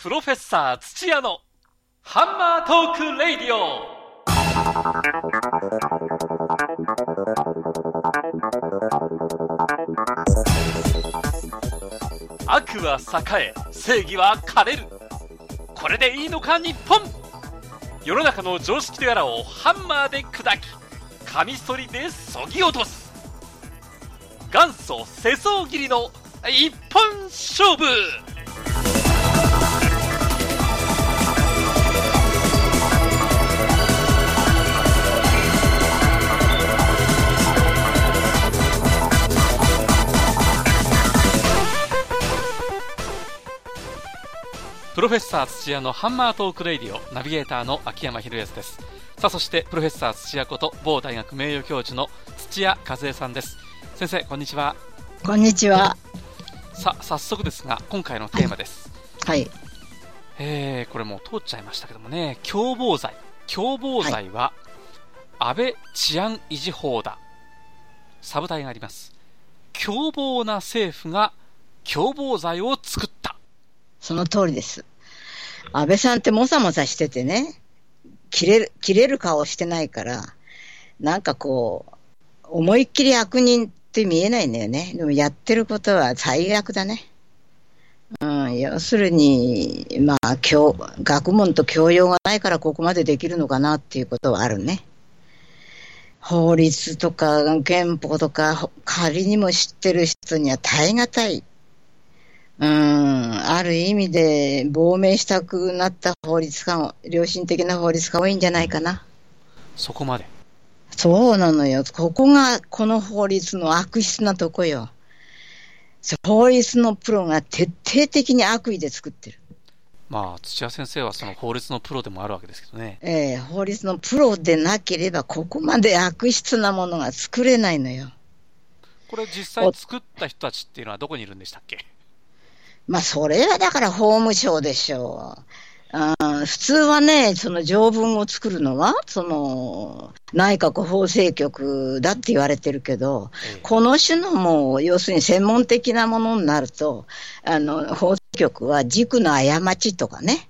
プロフェッサー土屋のハンマートークレイディオ。悪は栄え正義は枯れる。これでいいのか日本。世の中の常識とやらをハンマーで砕きカミソリでそぎ落とす。元祖世相切りの一本勝負。プロフェッサー土屋のハンマートークレイディオナビゲーターの秋山博康です。さあそしてプロフェッサー土屋こと某大学名誉教授の土屋和恵さんです。先生こんにちは。こんにちは。さあ早速ですが今回のテーマです。はい、えー、これもう通っちゃいましたけどもね。共謀罪。共謀罪は、安倍治安維持法だ。サブタイがあります。凶暴な政府が共謀罪をその通りです。安倍さんってもさもさしててね、切れる、切れる顔してないから、なんかこう、思いっきり悪人って見えないんだよね。でもやってることは最悪だね。うん、要するに、まあ、教、学問と教養がないからここまでできるのかなっていうことはあるね。法律とか憲法とか仮にも知ってる人には耐え難いうん、ある意味で亡命したくなった法律家、良心的な法律家多いんじゃないかな。そこまで。そうなのよ。ここがこの法律の悪質なとこよ。法律のプロが徹底的に悪意で作ってる。まあ、土屋先生はその法律のプロでもあるわけですけどね。ええ法律のプロでなければ、ここまで悪質なものが作れないのよ。これ実際作った人たちっていうのはどこにいるんでしたっけ？まあ、それはだから法務省でしょう。あ普通はね、その条文を作るのは、その、内閣法制局だって言われてるけど、ええ、この種のもう、要するに専門的なものになると、あの、法制局は軸の過ちとかね、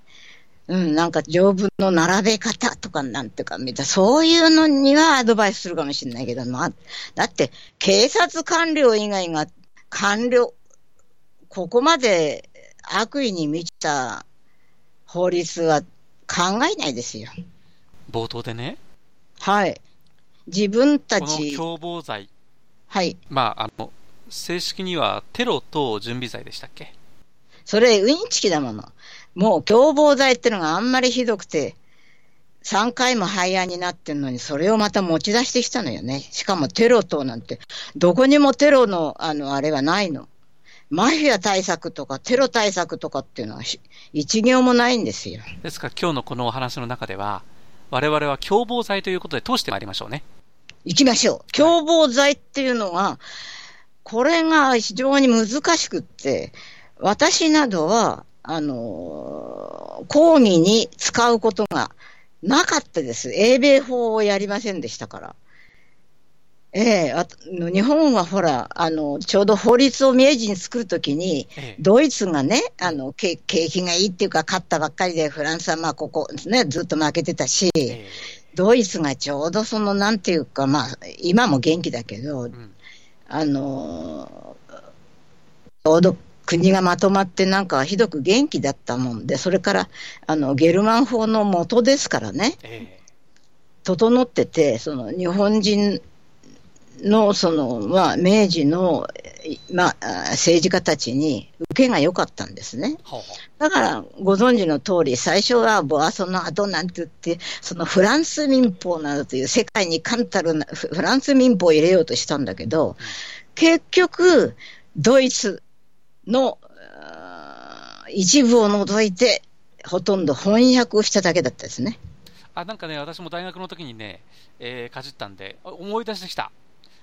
うん、なんか条文の並べ方とかなんていうか、みたいな、そういうのにはアドバイスするかもしれないけど、まあ、だって、警察官僚以外が官僚、ここまで悪意に満ちた法律は考えないですよ。冒頭でね。はい。自分たち。共謀罪。はい。まあ、あの、正式にはテロ等準備罪でしたっけ？それ、ウインチキだもの。もう共謀罪ってのがあんまりひどくて、3回も廃案になってんのに、それをまた持ち出してきたのよね。しかもテロ等なんて、どこにもテロの、あの、あれはないの。マフィア対策とかテロ対策とかっていうのは一行もないんですよ。ですから今日のこのお話の中では、我々は共謀罪ということで通してまいりましょうね。行きましょう。共謀罪っていうのは、これが非常に難しくって、私などは、あの、講義に使うことがなかったです。英米法をやりませんでしたから。ええあ日本はほら、あの、ちょうど法律を明治に作るときに、ええ、ドイツがね、あの、景気がいいっていうか、勝ったばっかりで、フランスはまあ、ここ、ね、ずっと負けてたし、え、ドイツがちょうどその、なんていうか、まあ、今も元気だけど、うん、あの、ちょうど国がまとまってなんかひどく元気だったもんで、それから、あの、ゲルマン法の元ですからね、整ってて、その日本人の、その、まあ、明治の、まあ、政治家たちに受けが良かったんですね。だから、ご存知の通り、最初はボアソの後なんて言って、そのフランス民法などという世界に冠たるフランス民法を入れようとしたんだけど、結局、ドイツの一部を除いて、ほとんど翻訳をしただけだったですね。あなんかね、私も大学の時にね、えー、かじったんで、思い出してきた。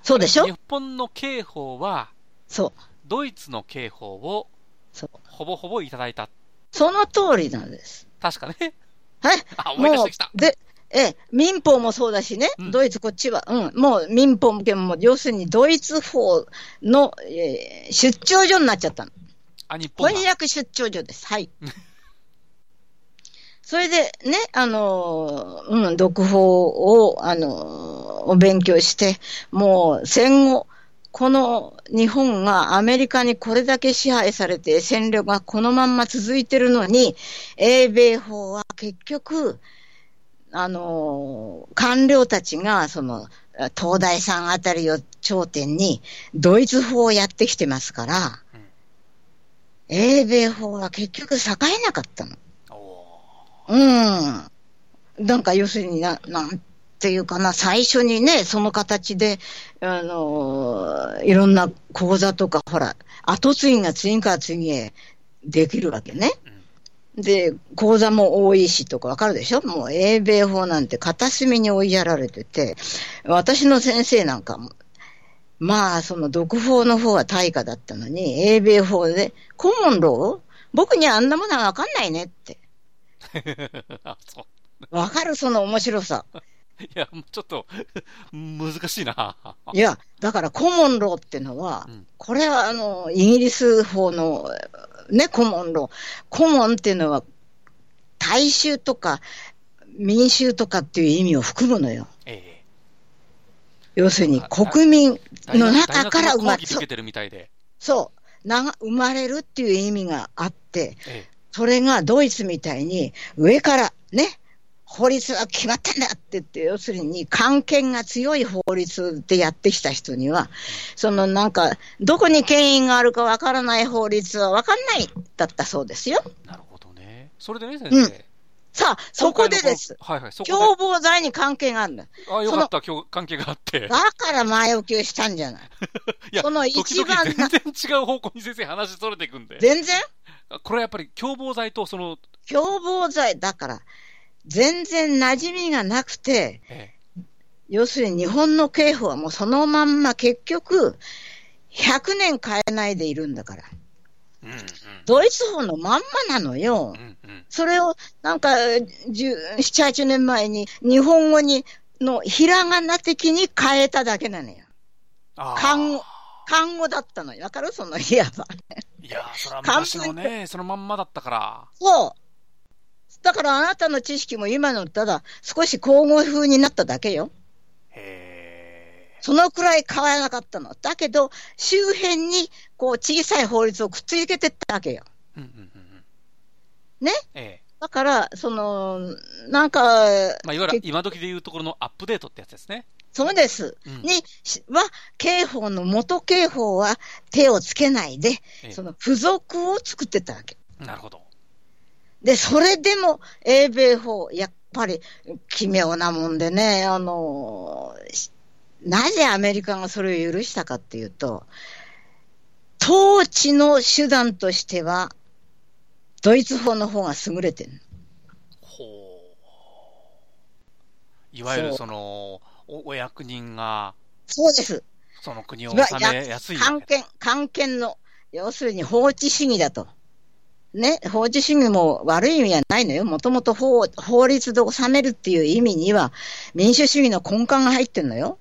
そうでしょ？日本の刑法は、そう。ドイツの刑法を、そう。ほぼほぼいただいた。その通りなんです。確かね。はい。あ、思い出してきた。で、ええ、民法もそうだしね、うん、ドイツこっちは、うん、もう民法も、要するにドイツ法の、えー、出張所になっちゃったの。あ、日本翻訳出張所です。はい。それでね、あの、うん、読法を、あの、お勉強して、もう戦後、この日本がアメリカにこれだけ支配されて戦力がこのまんま続いてるのに、英米法は結局、あの、官僚たちが、その、東大さんあたりを頂点に、ドイツ法をやってきてますから、うん、英米法は結局栄えなかったの。うん。なんか要するにな、なんていうかな、最初にね、その形で、あのいろんな講座とか、ほら、後継ぎが次から次へできるわけね。うんで、講座も多いしとかわかるでしょ？もう英米法なんて片隅に追いやられてて、私の先生なんかも、まあ、その独法の方は大化だったのに、英米法で、コモンロー僕にはあんなものはわかんないねって。わかるその面白さ。いや、ちょっと、難しいな。いや、だからコモンローってのは、うん、これはあの、イギリス法のね、コモンロー。コモンっていうのは、大衆とか民衆とかっていう意味を含むのよ。ええ、要するに国民の中から生まれる。そう。な生まれるっていう意味があって、ええ、それがドイツみたいに上からね、法律は決まったんだって言って、要するに関係が強い法律でやってきた人には、そのなんか、どこに権威があるかわからない法律はわかんないだったそうですよ。なるほどね。それでね、先生。うんさあ、そこでです。はいはい、そこ共謀罪に関係があるんだ。あよかった、関係があって。だから前置きをしたんじゃない。いや、その一番全然違う方向に先生話それていくんで。全然？これやっぱり共謀罪とその。共謀罪、だから、全然馴染みがなくて、ええ、要するに日本の刑法はもうそのまんま結局、100年変えないでいるんだから。うんうん、ドイツ法のまんまなのよ。うんうん、それをなんか7、8年前に日本語にのひらがな的に変えただけなのよ。漢語。漢語だったのよ。わかる？その、いわば。いやそれは昔のね、そのまんまだったから。そう。だからあなたの知識も今のただ少し口語風になっただけよ。へそのくらい変わらなかったの。だけど、周辺にこう小さい法律をくっつけてったわけよ。うんうんうんね、えだから、その、なんか、まあ、いわゆる今時でいうところのアップデートってやつですね。そうです。うん、に、は、刑法の元刑法は手をつけないで、ええ、その付属を作ってたわけ。なるほど。で、それでも英米法、やっぱり奇妙なもんでね、あの、なぜアメリカがそれを許したかっていうと、統治の手段としては、ドイツ法の方が優れてる。ほう。いわゆるその、おお役人が、そうです。その国を治めやすい。関係、関係の、要するに法治主義だと。ね、法治主義も悪い意味はないのよ。もともと法法律で治めるっていう意味には、民主主義の根幹が入ってるのよ。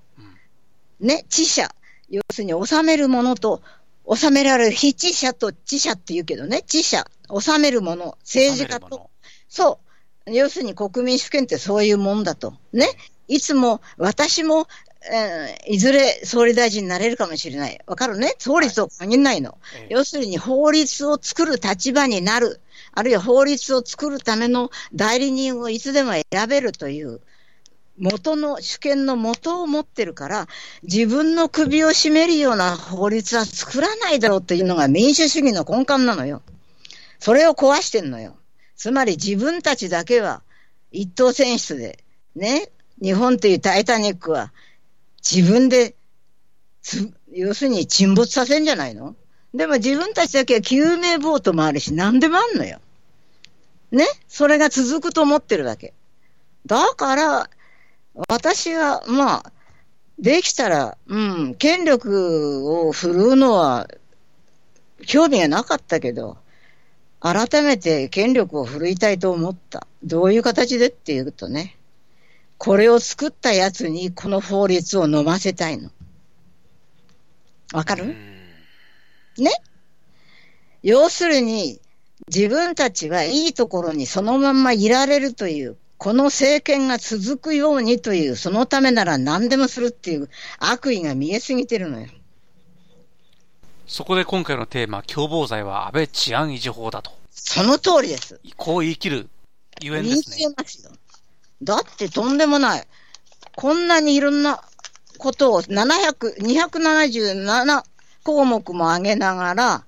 ね、知者。要するに治めるものと、治められる非知者と知者って言うけどね、知者、治めるもの、政治家と、そう。要するに国民主権ってそういうもんだと。ね。いつも私もえー、いずれ総理大臣になれるかもしれない。わかるね？総理と限らないの、はい。要するに法律を作る立場になる。あるいは法律を作るための代理人をいつでも選べるという、元の、主権の元を持ってるから、自分の首を絞めるような法律は作らないだろうというのが民主主義の根幹なのよ。それを壊してんのよ。つまり自分たちだけは一等選出で、ね、日本というタイタニックは自分で、要するに沈没させんじゃないの？でも自分たちだけは救命ボートもあるし、何でもあんのよ。ね？それが続くと思ってるだけ。だから、私は、まあ、できたら、うん、権力を振るうのは、興味がなかったけど、改めて権力を振るいたいと思った。どういう形でっていうとね、これを作ったやつにこの法律を飲ませたいの。わかる？ね？要するに、自分たちはいいところにそのままいられるという、この政権が続くようにという、そのためなら何でもするっていう悪意が見えすぎてるのよ。そこで今回のテーマ、共謀罪は安倍治安維持法だと。その通りです。こう言い切るゆえんで言いすね。切れますよ。だってとんでもない。こんなにいろんなことを700、277項目も挙げながら、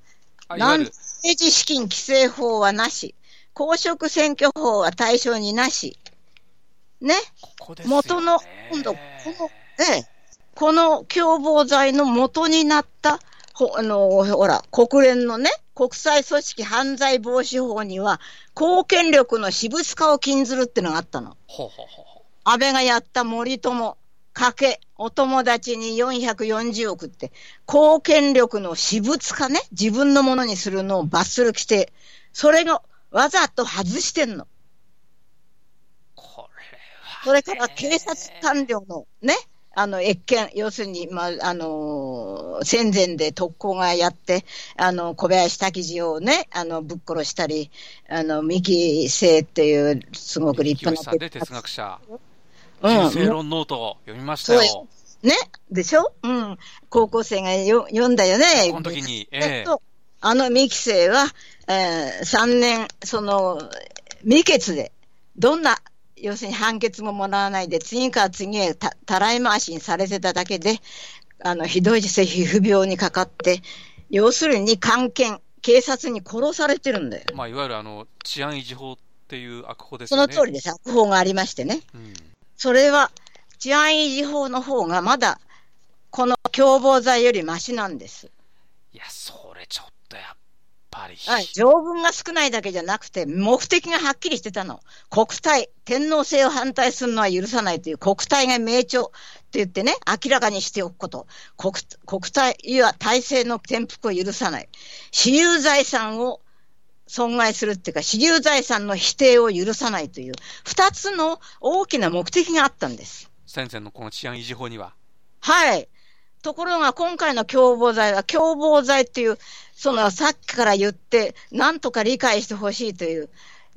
なん政治資金規正法はなし、公職選挙法は対象になし、ね、ここね。元の、今度、この、ええ、この共謀罪の元になった、ほあの、ほら、国連のね、国際組織犯罪防止法には、公権力の私物化を禁ずるってのがあったの。ほうほうほうほ安倍がやった森友、賭け、お友達に440億って、公権力の私物化ね、自分のものにするのを罰する規定。それがわざと外してんの。うこれは。それから警察官僚のね、あの、越権、要するに、まあ、あのー戦前で特攻がやって、あの、小林滝次をね、あの、ぶっ殺したり、あの、三木聖っていう、すごく立派な木内さんで哲学者、うん人生論ノートを読みましたよ。ねでしょ？うん。高校生がよ読んだよね。この時に、えええっと、あの三期生は、えー、3年、その、未決で、どんな、要するに判決ももらわないで、次から次へたたらい回しにされてただけで、あの、ひどい皮膚病にかかって、要するに監禁、警察に殺されてるんだよ。まあ、いわゆるあの、治安維持法っていう悪法ですね。の通りです。悪法がありましてね。うん。それは、治安維持法の方がまだ、この共謀罪よりマシなんです。いや、それちょっとやっぱり。はい、条文が少ないだけじゃなくて、目的がはっきりしてたの。国体、天皇制を反対するのは許さないという国体が明朝って言ってね、明らかにしておくこと。国国体や体制の転覆を許さない。私有財産を損害するっていうか、私有財産の否定を許さないという、二つの大きな目的があったんです。先生のこの治安維持法には。はい。ところが今回の共謀罪は共謀罪っていう、そのさっきから言って、なんとか理解してほしいという、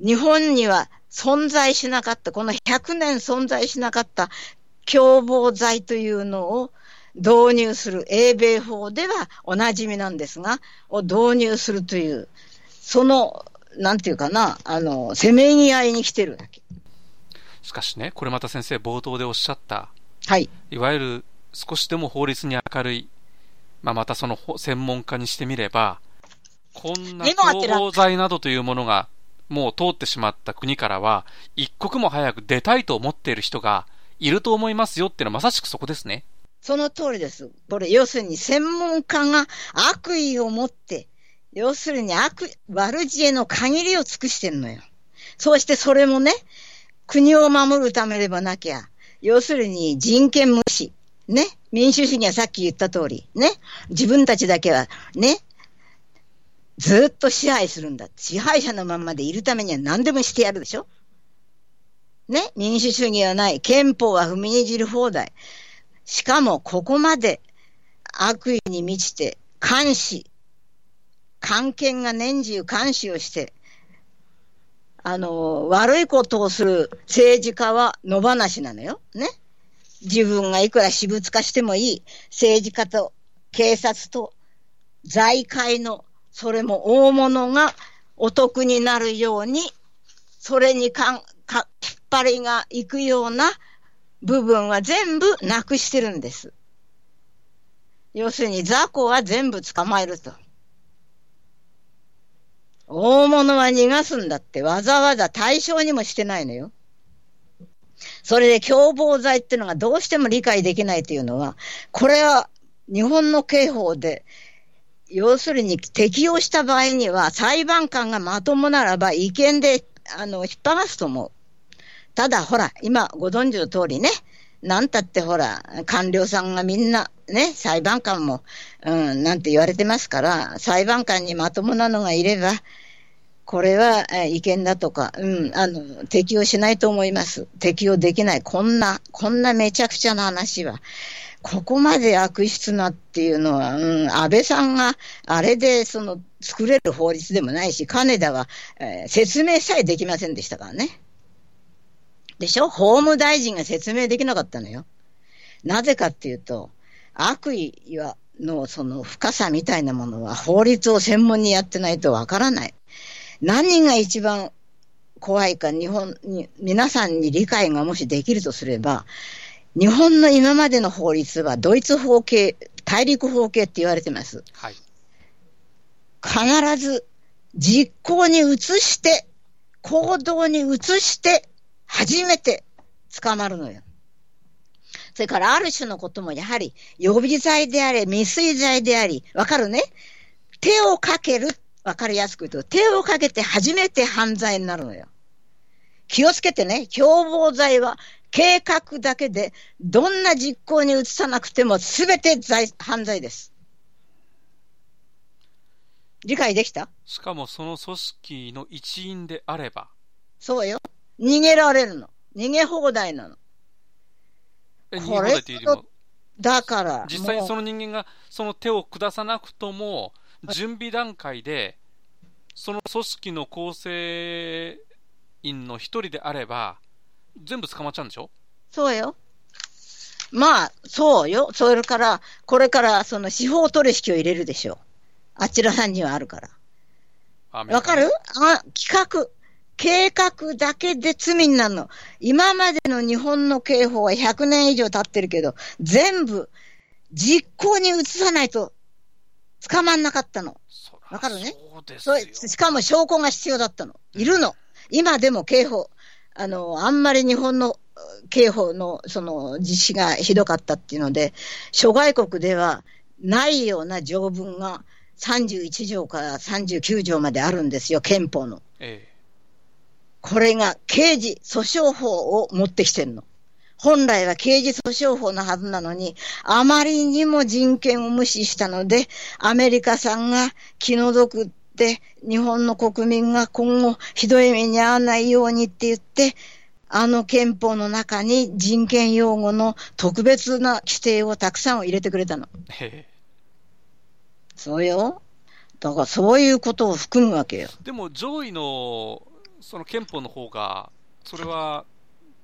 日本には存在しなかった、この100年存在しなかった共謀罪というのを導入する英米法ではおなじみなんですが、を導入するという、その、なんていうかな、あの、せめぎ合いに来てるわけ。しかしね、これまた先生冒頭でおっしゃった、はい。いわゆる少しでも法律に明るい、まあ、またそのほ専門家にしてみれば、こんな目も当てらん共謀罪などというものがもう通ってしまった国からは、一刻も早く出たいと思っている人がいると思いますよっていうのはまさしくそこですね。その通りです。これ、要するに専門家が悪意を持って、要するに悪、悪知恵の限りを尽くしてるのよ。そうしてそれもね、国を守るためではなきゃ、要するに人権無視。ね。民主主義はさっき言った通り。ね。自分たちだけは、ね。ずっと支配するんだ。支配者のままでいるためには何でもしてやるでしょね。民主主義はない。憲法は踏みにじる放題。しかも、ここまで悪意に満ちて、監視、官権が年中監視をして、あの、悪いことをする政治家は野放しなのよ。ね。自分がいくら私物化してもいい政治家と警察と財界の、それも大物がお得になるように、それにかん、か、引っ張りがいくような部分は全部なくしてるんです。要するに雑魚は全部捕まえると。大物は逃がすんだってわざわざ対象にもしてないのよ。それで共謀罪っていうのがどうしても理解できないというのは、これは日本の刑法で、要するに適用した場合には裁判官がまともならば違憲で、あの、引っ張らすと思う。ただ、ほら、今ご存知の通りね、なんたってほら、官僚さんがみんな、ね、裁判官も、うん、なんて言われてますから、裁判官にまともなのがいれば、これはえ違憲だとか、うん、あの、適用しないと思います。適用できない。こんな、こんなめちゃくちゃな話は。ここまで悪質なっていうのは、うん、安倍さんが、あれで、その、作れる法律でもないし、金田は、えー説明さえできませんでしたからね。でしょ？法務大臣が説明できなかったのよ。なぜかっていうと、悪意は、のその深さみたいなものは法律を専門にやってないとわからない。何が一番怖いか日本に、皆さんに理解がもしできるとすれば、日本の今までの法律はドイツ法系、大陸法系って言われてます。はい。必ず実行に移して、行動に移して、初めて捕まるのよ。それからある種のこともやはり予備罪であれ、未遂罪であり、わかるね？手をかける、わかりやすく言うと、手をかけて初めて犯罪になるのよ。気をつけてね、共謀罪は計画だけで、どんな実行に移さなくても全て罪犯罪です。理解できた？しかもその組織の一員であれば、そうよ。逃げられるの。逃げ放題なの。えこれだから、実際にその人間がその手を下さなくとも、準備段階で、その組織の構成員の一人であれば、全部捕まっちゃうんでしょ？そうよ。まあ、そうよ。それから、これから、その司法取引を入れるでしょう。あちらさんにはあるから。わかる？あ、企画。計画だけで罪になるの。今までの日本の刑法は100年以上経ってるけど、全部実行に移さないと捕まんなかったの。わかるね？そうですそよ。れしかも証拠が必要だったの。いるの。今でも刑法、あの、あんまり日本の uh, 刑法のその実施がひどかったっていうので、諸外国ではないような条文が31条から39条まであるんですよ、憲法の。えこれが刑事訴訟法を持ってきてるの。本来は刑事訴訟法のはずなのに、あまりにも人権を無視したので、アメリカさんが気の毒って、日本の国民が今後ひどい目に遭わないようにって言って、あの憲法の中に人権擁護の特別な規定をたくさん入れてくれたの。ええそうよ。だからそういうことを含むわけよ。えでも上位のその憲法の方が、それは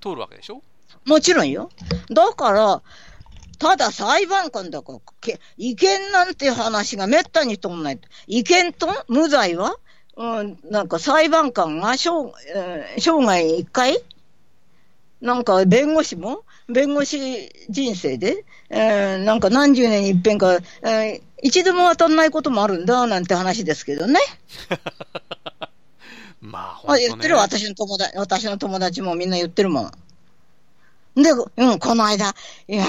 通るわけでしょ？もちろんよ。だから、ただ裁判官だから、け違憲なんて話がめったに通んない。違憲と無罪は？うん、なんか裁判官が生,、えー生涯一回？なんか弁護士も？弁護士人生で、えーなんか何十年に一遍か、えー一度も当たんないこともあるんだ、なんて話ですけどね。まあ、ね。言ってる私の友達、私の友達もみんな言ってるもん。で、うん、この間、いやー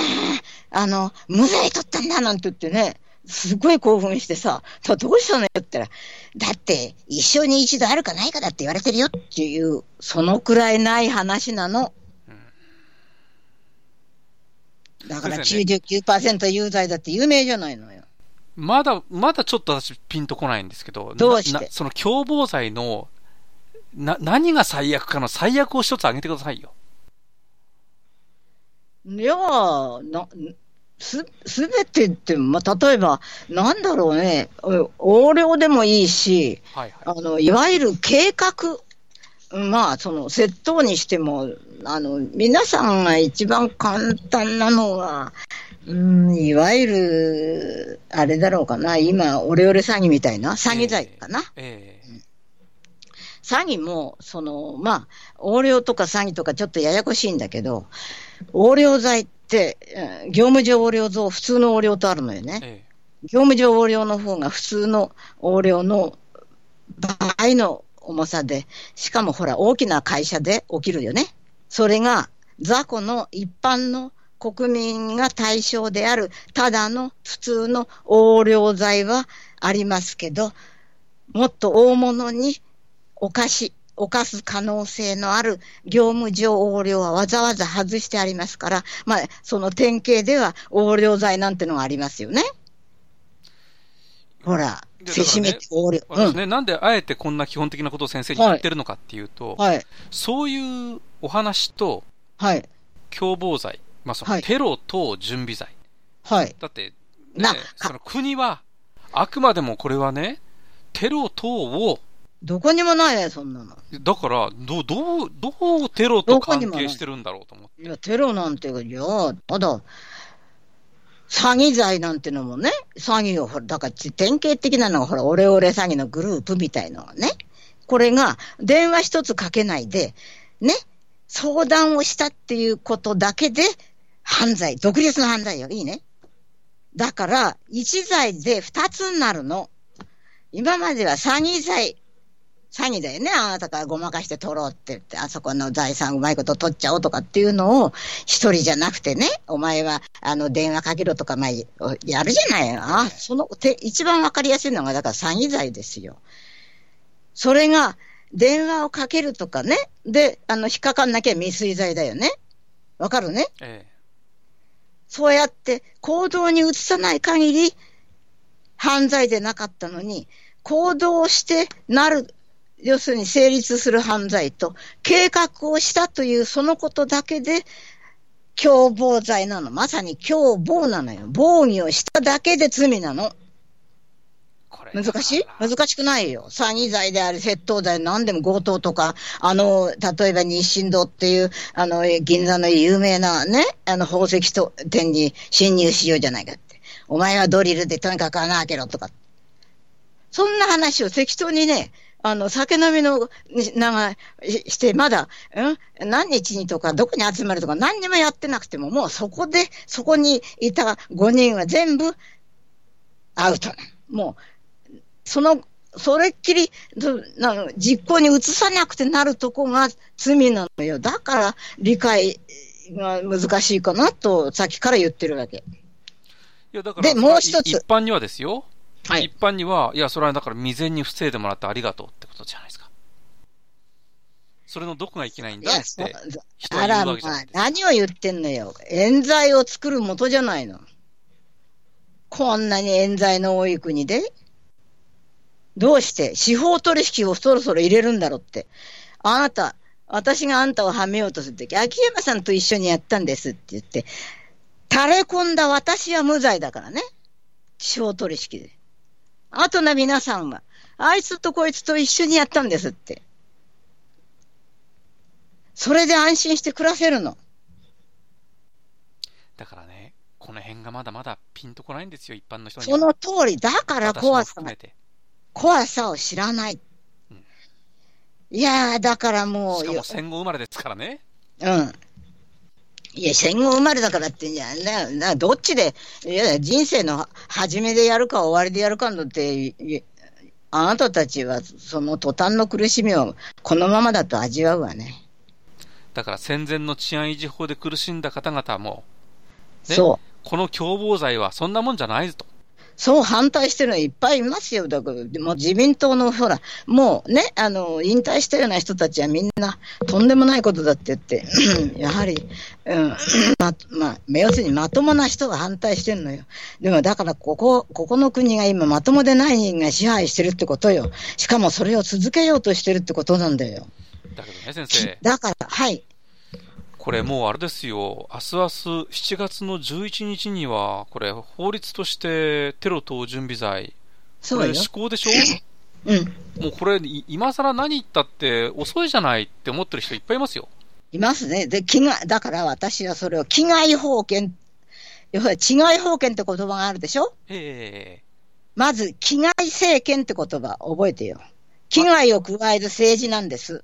あの、無罪取ったんだなんて言ってね、すごい興奮してさ、だどうしたのよって言ったら、だって、一生に一度あるかないかだって言われてるよっていう、そのくらいない話なの。だから先生99%有罪だって有名じゃないのよ。まだ、まだちょっと私ピンとこないんですけど、どうして？その共謀罪の、な、何が最悪かの最悪を一つ挙げてくださいよ。いやーな、す、すべてって、まあ、例えば、なんだろうね、う横領でもいいし、はいはい。あの、いわゆる計画、まあ、その、窃盗にしても、あの、皆さんが一番簡単なのは、うん、いわゆる、あれだろうかな、今、オレオレ詐欺みたいな、詐欺罪かな。ええ詐欺も、その、まあ、横領とか詐欺とかちょっとややこしいんだけど、横領罪って、えー業務上横領像、普通の横領とあるのよね。え業務上横領の方が普通の横領の倍の重さで、しかもほら、大きな会社で起きるよね。それが、雑魚の一般の国民が対象である、ただの普通の横領罪はありますけど、もっと大物に犯し、犯す可能性のある業務上横領はわざわざ外してありますから、まあ、その典型では横領罪なんてのがありますよね。ほら、でせしめて横領。うん。私ね、なんであえてこんな基本的なことを先生に言ってるのかっていうと、はい。そういうお話とはい。共謀罪、まあそはいのテロ等準備罪。はい。だって、ねな、その国は、あくまでもこれはね、テロ等を、どこにもないよ、そんなの。だから、どう、どう、どうテロと関係してるんだろうと思って。いや、テロなんて、いや、ただ、詐欺罪なんてのもね、詐欺を、ほら、だから、典型的なのが、ほら、オレオレ詐欺のグループみたいのがね、これが、電話一つかけないで、ね、相談をしたっていうことだけで、犯罪、独立の犯罪よ、いいね。だから、一罪で二つになるの。今までは詐欺罪、詐欺だよね。あなたからごまかして取ろうって言って、あそこの財産うまいこと取っちゃおうとかっていうのを、一人じゃなくてね、お前は、あの、電話かけろとか、まあ、やるじゃないの。あ、その、て、一番わかりやすいのが、だから詐欺罪ですよ。それが、電話をかけるとかね。で、あの、引っかかんなきゃ未遂罪だよね。わかるね？えそうやって行動に移さない限り犯罪でなかったのに、行動してなる、要するに成立する犯罪と、計画をしたというそのことだけで、共謀罪なの。まさに共謀なのよ。防御をしただけで罪なの。これ難しい？難しくないよ。詐欺罪であり、窃盗罪、何でも強盗とか、あの、例えば日清堂っていう、あの、銀座の有名なね、あの、宝石と店に侵入しようじゃないかって。お前はドリルでとにかく穴開けろとか。そんな話を適当にね、あの、酒飲みの、に長い、して、まだ、うん？何日にとか、どこに集まるとか、何にもやってなくても、もうそこで、そこにいた5人は全部、アウト。もう、その、それっきり、どなの実行に移さなくてなるとこが罪なのよ。だから、理解が難しいかなと、さっきから言ってるわけ。いや、だから、でもう一つい一般にはですよ。はい一般には、いや、それはだから未然に防いでもらってありがとうってことじゃないですか。それのどこがいけないんだっそて、人は言あら、まあうわけじゃない、ですか。何を言ってんのよ。冤罪を作る元じゃないの。こんなに冤罪の多い国で？どうして？司法取引をそろそろ入れるんだろうって。あなた、私があんたをはめようとするとき、秋山さんと一緒にやったんですって言って、垂れ込んだ私は無罪だからね。司法取引で。あとの皆さんは、あいつとこいつと一緒にやったんですって。それで安心して暮らせるの。だからね、この辺がまだまだピンとこないんですよ、一般の人には。その通り、だから怖さ。怖さを知らない。うんいやー、だからもう、しかも戦後生まれですからね。うん。いや、戦後生まれだからって、いや、な、な、どっちで、いや、人生の初めでやるか終わりでやるかのって、いあなたたちは、その途端の苦しみをこのままだと味わうわね。だから戦前の治安維持法で苦しんだ方々も、ねそう。この共謀罪はそんなもんじゃないぞと。そう反対してるのいっぱいいますよ。だから、もう自民党のほら、もうね、あの、引退したような人たちはみんな、とんでもないことだって言って、やはり、うん、ま、まあ、要するにまともな人が反対してるのよ。でも、だから、ここ、ここの国が今まともでない人が支配してるってことよ。しかもそれを続けようとしてるってことなんだよ。だけどね、先生、だから、はい。これもうあれですよ、明日明日7月の11日には、これ、法律としてテロ等準備罪、そうよこれ。施行でしょ？うん。もうこれ、い今更何言ったって遅いじゃないって思ってる人いっぱいいますよ。いますね。で、気が、だから私はそれを、危害法権、要は、治外法権って言葉があるでしょ？ええまず、危害政権って言葉覚えてよ。危害を加える政治なんです。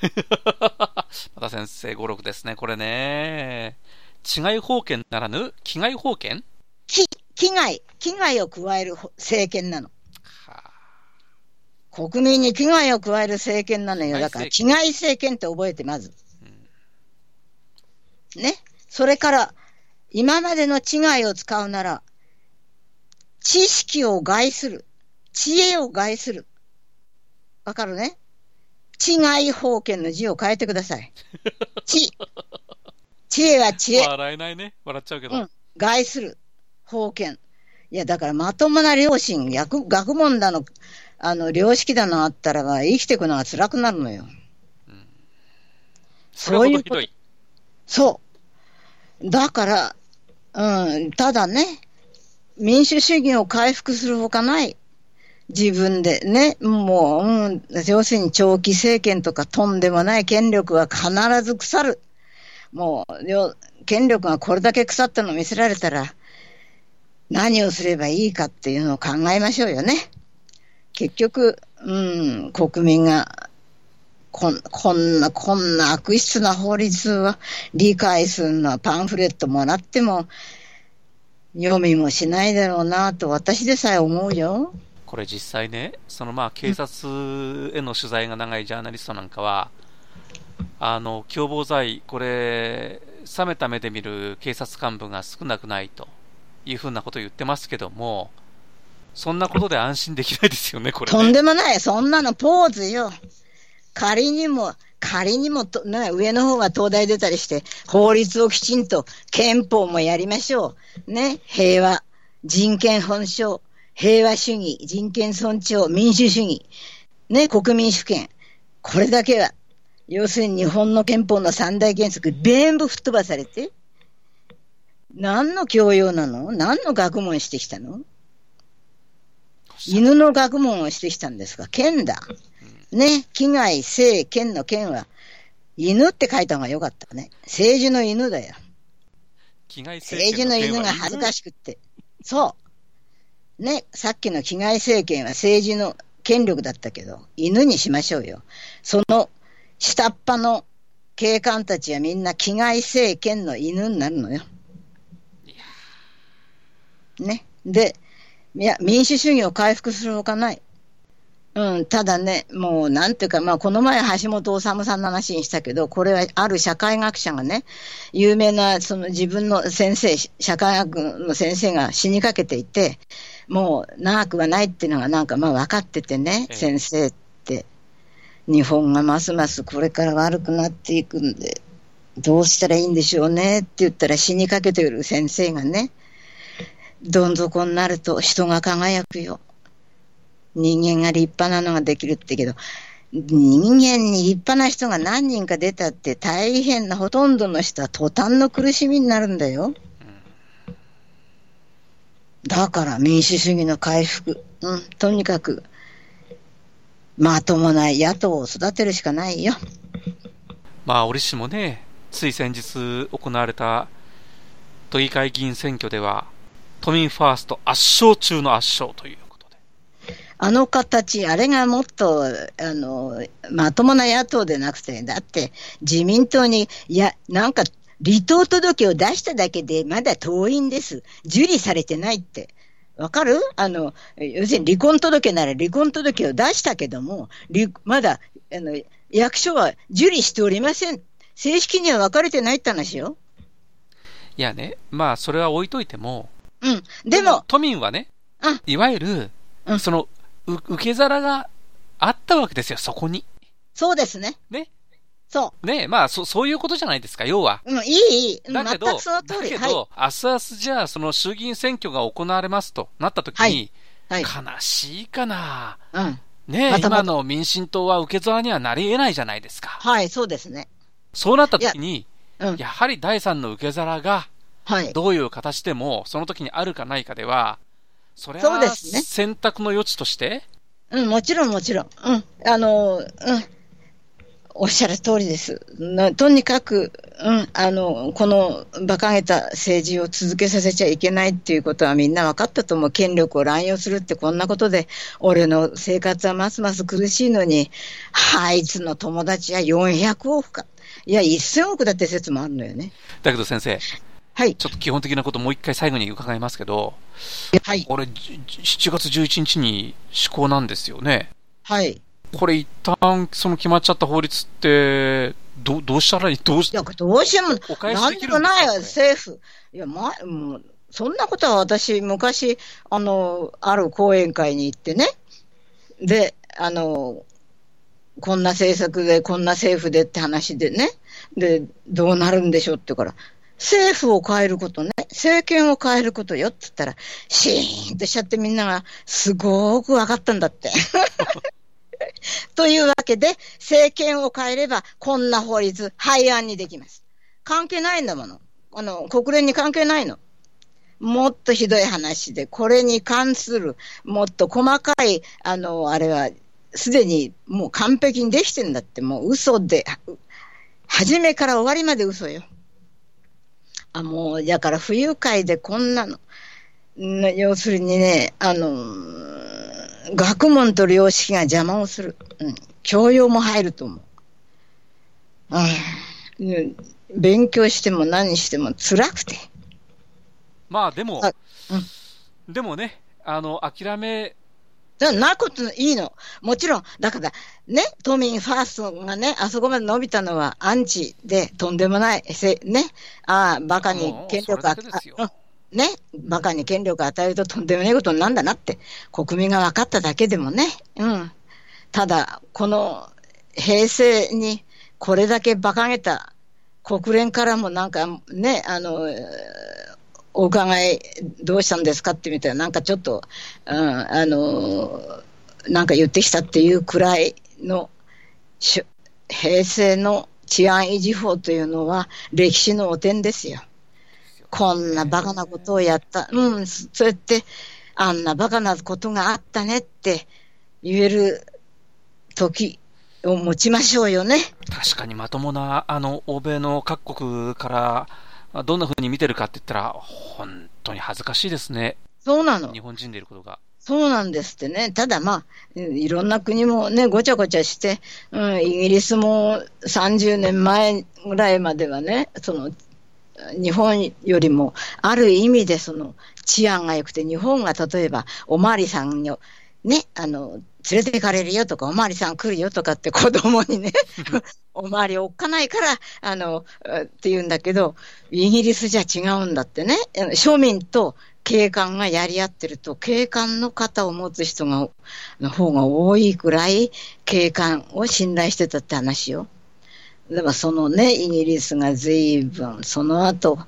また先生、語録ですね、これね。治外法権ならぬ、危害法権き危害、危害を加える政権なの。はあ国民に危害を加える政権なのよ。だから、危危害政権って覚えて、まず。ね。それから、今までの知害を使うなら、知識を害する。知恵を害する。わかるね？知害法権の字を変えてください。知。知恵は知恵。笑えないね。笑っちゃうけど。うん。害する。法権。いや、だからまともな良心、学学問だの、あの、良識だのあったらば、生きていくのが辛くなるのよ。それほどひどい。そう。だから、うん、ただね、民主主義を回復するほかない。自分でね、もう、うん、要するに長期政権とかとんでもない権力は必ず腐る。もう、よ権力がこれだけ腐ったのを見せられたら、何をすればいいかっていうのを考えましょうよね。結局、うん、国民が、こんこんな、こんな悪質な法律は理解するのはパンフレットもらっても読みもしないだろうなと私でさえ思うよ。これ実際ね、そのまあ警察への取材が長いジャーナリストなんかは、あの共謀罪、これ、冷めた目で見る警察幹部が少なくないというふうなことを言ってますけども、そんなことで安心できないですよね、これ、ね。とんでもない、そんなのポーズよ。仮にも、仮にもと、ね、上の方が東大出たりして、法律をきちんと、憲法もやりましょう。ね、平和、人権本性、平和主義、人権尊重、民主主義、ね、国民主権。これだけは、要するに日本の憲法の三大原則、全部吹っ飛ばされて、何の教養なの？何の学問してきたの？犬の学問をしてきたんですが、剣だ。ね、危害、性、剣の剣は、犬って書いた方がよかったね。政治の犬だよ。政治の犬が恥ずかしくって。そう。ね、さっきの危害政権は政治の権力だったけど、犬にしましょうよ。その下っ端の警官たちはみんな危害政権の犬になるのよ。ね。で、いや、民主主義を回復するほかない。うん、ただね、もうなんていうか、まあ、この前、橋本治さんの話にしたけど、これはある社会学者がね、有名なその自分の先生、社会学の先生が死にかけていて、もう長くはないっていうのがなんかまあ分かっててね、ええ先生って、日本がますますこれから悪くなっていくんで、どうしたらいいんでしょうねって言ったら死にかけている先生がね、どん底になると人が輝くよ。人間が立派なのができるってけど、人間に立派な人が何人か出たって大変なほとんどの人は途端の苦しみになるんだよ。だから民主主義の回復。うん、とにかく、まともな野党を育てるしかないよ。まあ、折しもね、つい先日行われた都議会議員選挙では、都民ファースト圧勝中の圧勝ということで。あの形、あれがもっと、あの、まともな野党でなくて、だって自民党に、いや、なんか、離党届を出しただけでまだ党員です。受理されてないって。わかる？あの、要するに離婚届なら離婚届を出したけども、離まだ、あの、役所は受理しておりません。正式には分かれてないって話よ。いやね、まあ、それは置いといても、うん。でも、都民はね、うんいわゆる、うんその、う受け皿があったわけですよ、そこに。そうですね。ね。そねまあ、そ、そういうことじゃないですか、要は。う。うん、いい、いい。うんだけど、全くその通り。だけど、明日明日じゃあ、その衆議院選挙が行われますとなったときに、はい。はい。悲しいかな。うん。ねまたまた今の民進党は受け皿にはなり得ないじゃないですか。はい、そうですね。そうなったときに、うん。やはり第三の受け皿が、はい。どういう形でも、その時にあるかないかでは、それは選択の余地として、うん、もちろんもちろん。うん。あの、うん。おっしゃる通りです。なとにかく、うん、あの、この馬鹿げた政治を続けさせちゃいけないっていうことはみんな分かったと思う。権力を乱用するってこんなことで、俺の生活はますます苦しいのに、あいつの友達は400億か。いや、1000億だって説もあるのよね。だけど先生、はい。ちょっと基本的なこともう一回最後に伺いますけど、はい。これ、じ7月11日に施行なんですよね。はい。これ一旦その決まっちゃった法律って、どどうしたらいい？どうしいや、どうしても、なんでもないわ、これ政府。いや、ま、もう、そんなことは私、昔、あの、ある講演会に行ってね、で、あの、こんな政策で、こんな政府でって話でね、で、どうなるんでしょうって言うから、政府を変えることね、政権を変えることよって言ったら、シーンとしちゃってみんなが、すごく分かったんだって。というわけで、政権を変えれば、こんな法律、廃案にできます。関係ないんだもの。あの、国連に関係ないの。もっとひどい話で、これに関するもっと細かい、あの、あれは、すでにもう完璧にできてんだって、もう嘘で、初めから終わりまで嘘よ。あ、もう、だから不愉快でこんなの。要するにね、あの、学問と良識が邪魔をする。うん。教養も入ると思う。うん。勉強しても何しても辛くて。まあでも、うん、でもね、あの、諦めなこといいの。もちろん、だから、ね、都民ファーストがね、あそこまで伸びたのはアンチでとんでもない、せね、ああ、バカに権力あね、バカに権力を与えるととんでもないことになるんだなって、国民が分かっただけでもね、うん。ただ、この平成にこれだけ馬鹿げた国連からもなんかね、あの、お伺いどうしたんですかってみたいな、なんかちょっと、うん、あの、なんか言ってきたっていうくらいの、平成の治安維持法というのは歴史の汚点ですよ。こんなバカなことをやった。うん、そうやって、あんなバカなことがあったねって言える時を持ちましょうよね。確かにまともな、あの、欧米の各国から、どんな風に見てるかって言ったら、本当に恥ずかしいですね。そうなの。日本人でいることが。そうなんですってね。ただまあ、いろんな国もね、ごちゃごちゃして、うん、イギリスも30年前ぐらいまではね、その、日本よりも、ある意味でその治安が良くて、日本が例えば、おまわりさんの、ね、あの、連れて行かれるよとか、おまわりさん来るよとかって子供にね、おまわりおっかないから、あの、って言うんだけど、イギリスじゃ違うんだってね、庶民と警官がやり合ってると、警官の肩を持つ人が、の方が多いくらい、警官を信頼してたって話よ。でもそのね、イギリスが随分、その後、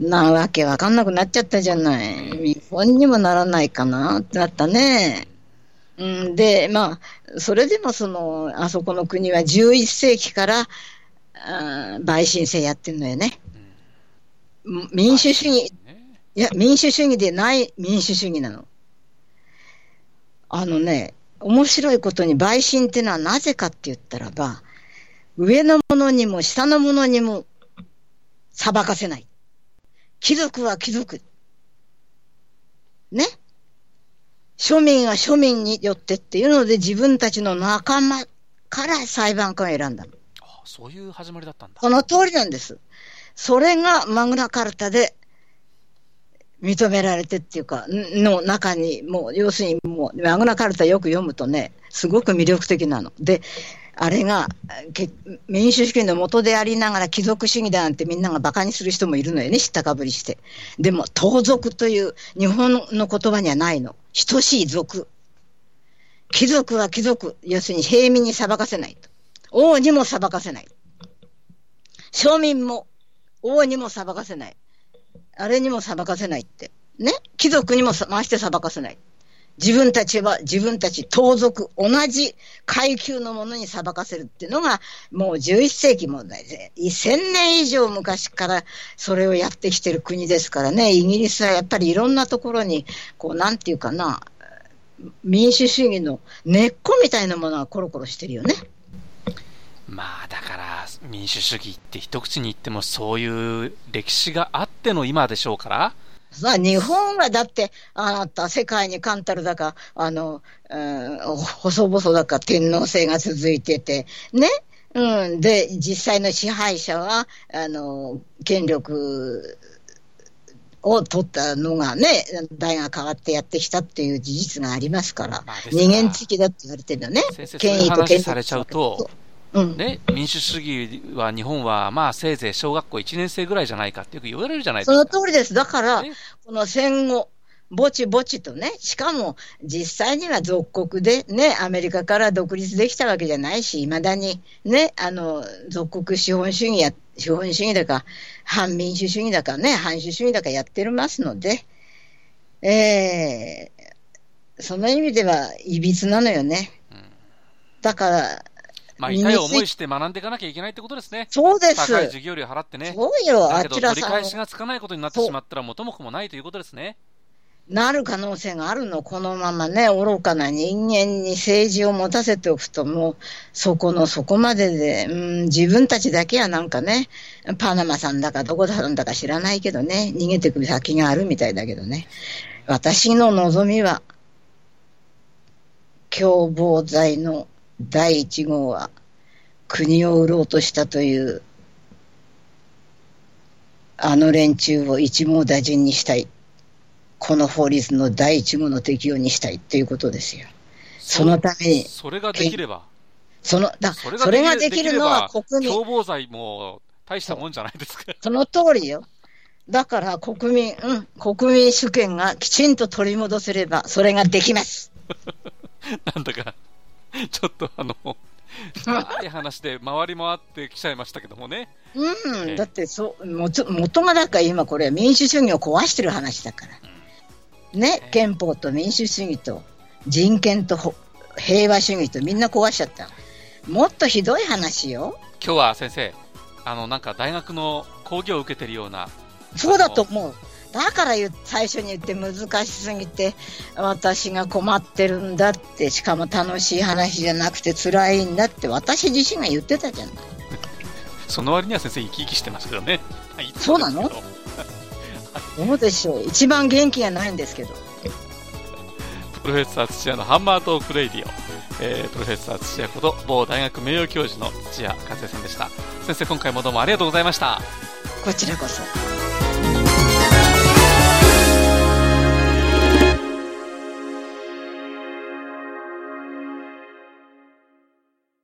なわけわかんなくなっちゃったじゃない。日本にもならないかなってなったね。うん、で、まあ、それでもその、あそこの国は11世紀から、あ陪審制やってるのよね。うん、民主主義、いや、民主主義でない民主主義なの。あのね、面白いことに陪審ってのはなぜかって言ったらば、上の者にも下の者にも裁かせない。貴族は貴族。ね？庶民は庶民によってっていうので自分たちの仲間から裁判官を選んだの。あそういう始まりだったんだ。その通りなんです。それがマグナカルタで認められてっていうか、の中に、もう、要するにもう、マグナカルタよく読むとね、すごく魅力的なの。で、あれが民主主義の元でありながら貴族主義だなんてみんなが馬鹿にする人もいるのよね、知ったかぶりして。でも、盗賊という日本の言葉にはないの。等しい族。貴族は貴族。要するに平民に裁かせないと。王にも裁かせない。庶民も王にも裁かせない。あれにも裁かせないって。ね？貴族にも回して裁かせない。自分たちは自分たち盗賊、同じ階級のものに裁かせるっていうのが、もう11世紀問題で、1000年以上昔からそれをやってきてる国ですからね、イギリスはやっぱりいろんなところに、こう、なんていうかな、民主主義の根っこみたいなものがコロコロしてるよね。まあだから民主主義って一口に言ってもそういう歴史があっての今でしょうから、さあ、日本はだって、あなた、世界に冠たるだか、あの、うん、細々だか天皇制が続いてて、ね？うん。で、実際の支配者は、あの、権力を取ったのがね、代が変わってやってきたっていう事実がありますから、まあ、二元的だって言われてるのね。権威と権力。されちゃうと、うん、ね、民主主義は日本は、まあ、せいぜい小学校1年生ぐらいじゃないかってよく言われるじゃないですか。その通りです。だから、ね、この戦後、ぼちぼちとね、しかも実際には属国でね、アメリカから独立できたわけじゃないし、いまだにね、あの、属国資本主義や、資本主義だか、反民主主義だかね、反主主義だかやってますので、えー、その意味では、いびつなのよね。だから、まあ、痛い思いして学んでいかなきゃいけないってことですね。そうです。高い授業料払ってね。そうよ、だけどあちらさん取り返しがつかないことになってしまったら元も子もないということですね。なる可能性があるの、このままね、愚かな人間に政治を持たせておくと、もう、そこのそこまでで、うん、自分たちだけはなんかね、パナマさんだかどこさんだか知らないけどね、逃げてくる先があるみたいだけどね。私の望みは、共謀罪の第一号は、国を売ろうとしたという、あの連中を一網打尽にしたい。この法律の第一号の適用にしたいっていうことですよ。そのために、それができれば、その、だ、それができるのは国民、共謀罪も大したもんじゃないですか。その通りよ。だから国民、うん、国民主権がきちんと取り戻せれば、それができます。なんだか、ちょっとあの、深い話で回り回ってきちゃいましたけどもね。うん、だってそう、もと元がだから今これ民主主義を壊してる話だから。ね、憲法と民主主義と人権とほ平和主義とみんな壊しちゃった。もっとひどい話よ。今日は先生、あの、なんか大学の講義を受けてるような、そうだと思う。だから最初に言って難しすぎて私が困ってるんだってしかも楽しい話じゃなくて辛いんだって私自身が言ってたじゃない。その割には先生生き生きしてますけどね。はいそうなの？どどうでしょう。一番元気がないんですけど。プロフェッサー土屋のハンマートークレイディオ、えープロフェッサー土屋こと某大学名誉教授の土屋和也さんでした先生今回もどうもありがとうございましたこちらこそ。